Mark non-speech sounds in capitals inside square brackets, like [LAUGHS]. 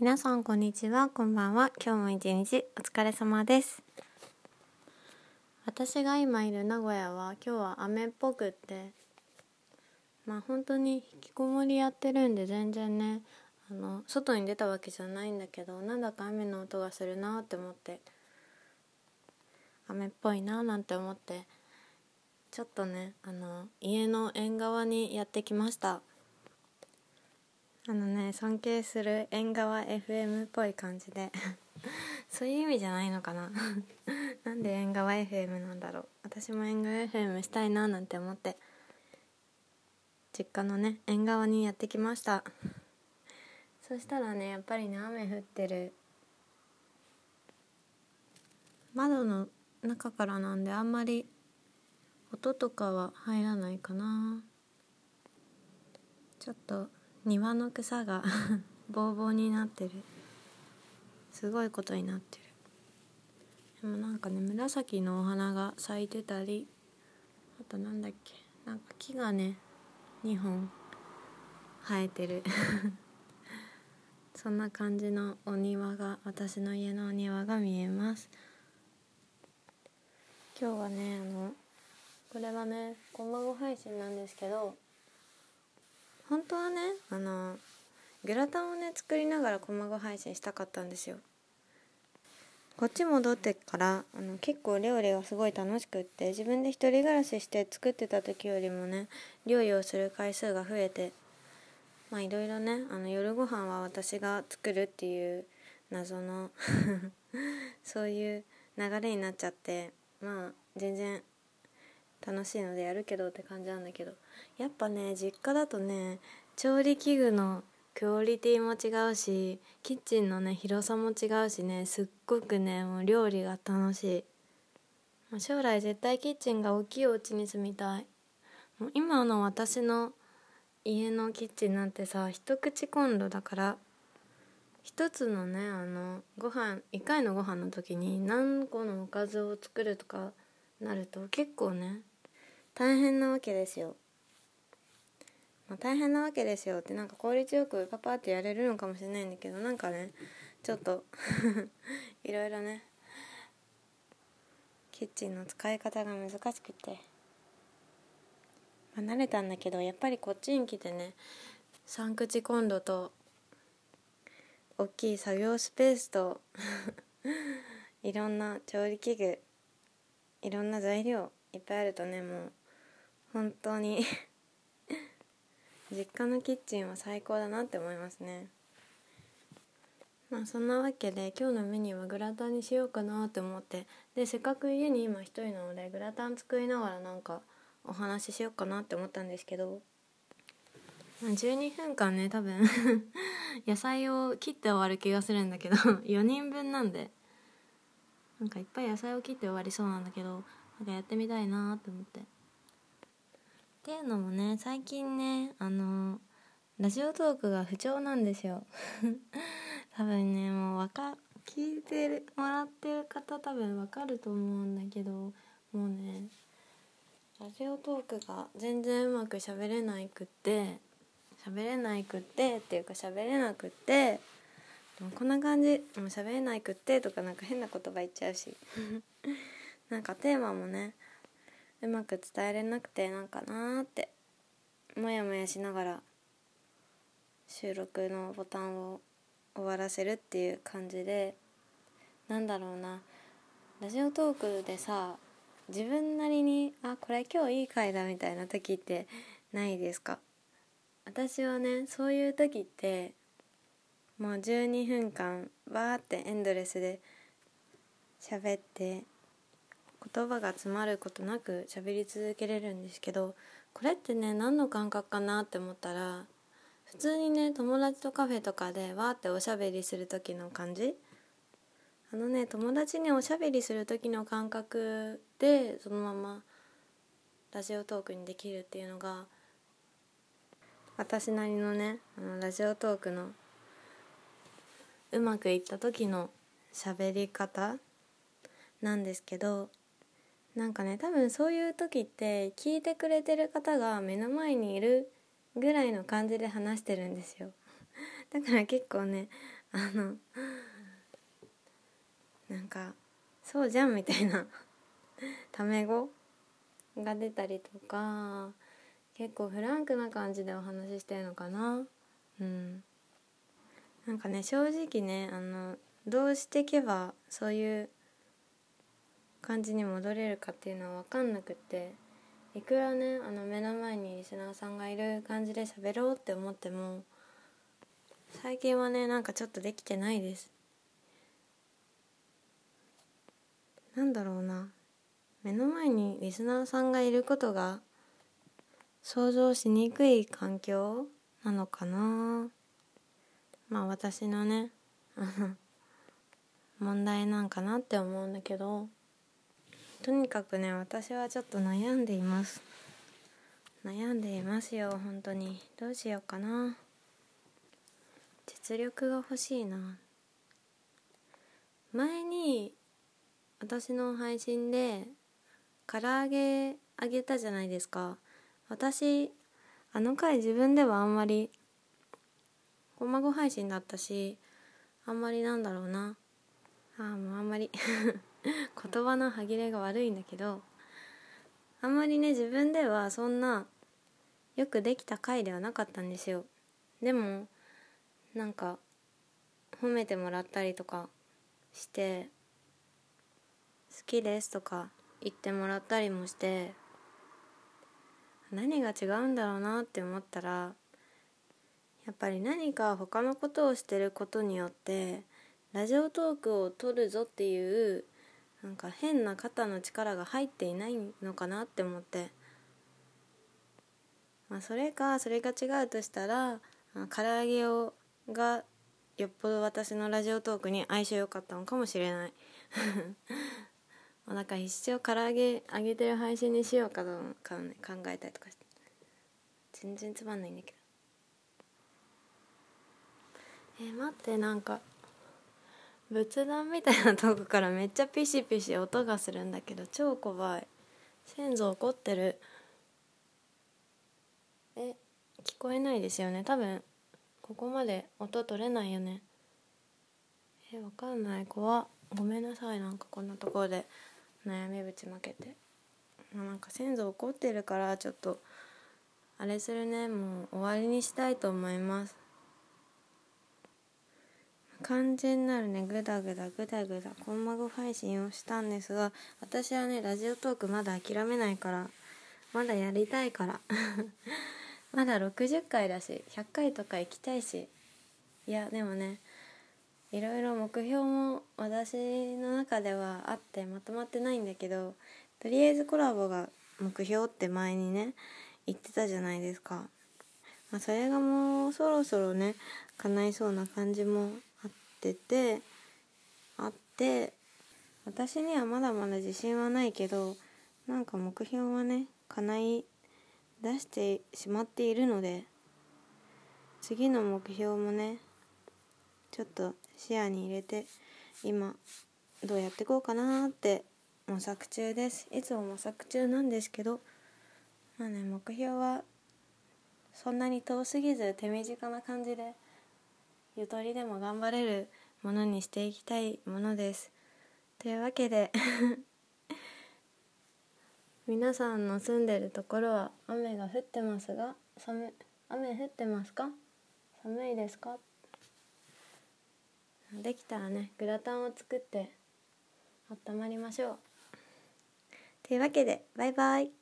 皆さんこんにちは。こんばんは。今日も一日お疲れ様です。私が今いる名古屋は今日は雨っぽくってまあ本当に引きこもりやってるんで全然ねあの外に出たわけじゃないんだけどなんだか雨の音がするなって思って雨っぽいななんて思ってちょっとねあの家の縁側にやってきました。あのね尊敬する縁側 FM っぽい感じで。[LAUGHS] そういう意味じゃないのかな。[LAUGHS] なんで縁側 FM なんだろう。私も縁側 FM したいななんて思って。実家のね縁側にやってきました。そしたらねやっぱりね雨降ってる。窓の中からなんであんまり音とかは入らないかな。ちょっと庭の草がボーボーになってる。すごいことになってる。でもなんかね紫のお花が咲いてたりあとなんだっけなんか木がね2本生えてる。[LAUGHS] そんな感じのお庭が私の家のお庭が見えます。今日はねあのこれはねこまご配信なんですけど本当はねあのグラタンをね作りながらこまご配信したかったんですよ。こっち戻ってからあの結構料理がすごい楽しくって自分で一人暮らしして作ってた時よりもね料理をする回数が増えてまあいろいろねあの夜ご飯は私が作るっていう謎の [LAUGHS] そういう流れになっちゃってまあ全然楽しいのでやるけどって感じなんだけど。やっぱね実家だとね調理器具のクオリティも違うしキッチンのね広さも違うしねすっごくねもう料理が楽しい、将来絶対キッチンが大きいお家に住みたい。もう今の私の家のキッチンなんてさ一口コンロだから一つのねあのご飯1回のご飯の時に何個のおかずを作るとかなると結構ね大変なわけですよ、まあ、大変なわけですよ。ってなんか効率よくパパってやれるのかもしれないんだけどなんかねちょっと [LAUGHS] いろいろねキッチンの使い方が難しくて、まあ、慣れたんだけどやっぱりこっちに来てね3口コンロと大きい作業スペースと [LAUGHS] いろんな調理器具いろんな材料いっぱいあるとねもう本当に。[LAUGHS] 実家のキッチンは最高だなって思いますね。まあそんなわけで今日のメニューはグラタンにしようかなって思って。でせっかく家に今一人なのでグラタン作りながらなんかお話ししようかなって思ったんですけど。12分間ね多分 [LAUGHS] 野菜を切って終わる気がするんだけど4人分なんで。なんかいっぱい野菜を切って終わりそうなんだけどなんかやってみたいなって思って。っていうのもね最近ねあのラジオトークが不調なんですよ。[LAUGHS] 多分ねもうわか聞いてもらってる方多分わかると思うんだけどもうねラジオトークが全然うまく喋れないくって喋れないくってっていうか喋れなくってでもこんな感じもう喋れないくってとかなんか変な言葉言っちゃうし。[LAUGHS] なんかテーマもねうまく伝えれなくてなんかなーってモヤモヤしながら収録のボタンを終わらせるっていう感じでなんだろうな。ラジオトークでさ自分なりにあこれ今日いい回だみたいな時ってないですか？私はねそういう時ってもう12分間バーってエンドレスで喋って言葉が詰まることなく喋り続けれるんですけどこれってね何の感覚かなって思ったら普通にね友達とカフェとかでわーっておしゃべりする時の感じ。あのね友達におしゃべりする時の感覚でそのままラジオトークにできるっていうのが私なりのねあのラジオトークのうまくいった時の喋り方なんですけどなんかね多分そういう時って聞いてくれてる方が目の前にいるぐらいの感じで話してるんですよ。[LAUGHS] だから結構ねあのなんか「そうじゃん」みたいな。[LAUGHS] タメ語が出たりとか結構フランクな感じでお話ししてるのかな。うん。なんかね正直ねあのどうしていけばそういう感じに戻れるかっていうのは分かんなくていくらねあの目の前にリスナーさんがいる感じで喋ろうって思っても最近はねなんかちょっとできてないです。なんだろうな。目の前にリスナーさんがいることが想像しにくい環境なのかな。まあ私のね [LAUGHS] 問題なんかなって思うんだけど。とにかくね私はちょっと悩んでいます。悩んでいますよ本当に。どうしようかな。実力が欲しいな。前に私の配信で唐揚げあげたじゃないですか。私あの回自分ではあんまりこまご配信だったしあんまりなんだろうな。ああもうあんまり [LAUGHS] 言葉の歯切れが悪いんだけどあんまりね自分ではそんなよくできた回ではなかったんですよ。でもなんか褒めてもらったりとかして好きですとか言ってもらったりもして何が違うんだろうなって思ったらやっぱり何か他のことをしてることによってラジオトークを撮るぞっていうなんか変な肩の力が入っていないのかなって思って。まあそれかそれが違うとしたら唐揚げをがよっぽど私のラジオトークに相性良かったのかもしれない。[LAUGHS] なんか一生唐揚げ揚げてる配信にしようかどうか、ね、考えたりとかして。全然つまんないんだけど。えー、待ってなんか。仏壇みたいなとこからめっちゃピシピシ音がするんだけど超怖い。先祖怒ってる。え聞こえないですよね。多分ここまで音取れないよね。えわかんない。怖ごめんなさい。なんかこんなところで悩みぶちまけて。なんか先祖怒ってるからちょっとあれするね。もう終わりにしたいと思います。完全なるねグダグダグダグダコンマゴ配信をしたんですが私はねラジオトークまだ諦めないからまだやりたいから。[LAUGHS] まだ60回だし100回とか行きたいし。いやでもねいろいろ目標も私の中ではあってまとまってないんだけどとりあえずコラボが目標って前にね言ってたじゃないですか、まあ、それがもうそろそろね叶いそうな感じもっててあって私にはまだまだ自信はないけどなんか目標はね叶い出してしまっているので次の目標もねちょっと視野に入れて今どうやっていこうかなって模索中です。いつも模索中なんですけどまあね目標はそんなに遠すぎず手短な感じでゆとりでも頑張れるものにしていきたいものです。というわけで [LAUGHS] 皆さんの住んでるところは雨が降ってますが寒雨降ってますか？寒いですか？できたらねグラタンを作って温まりましょう。というわけでバイバイ。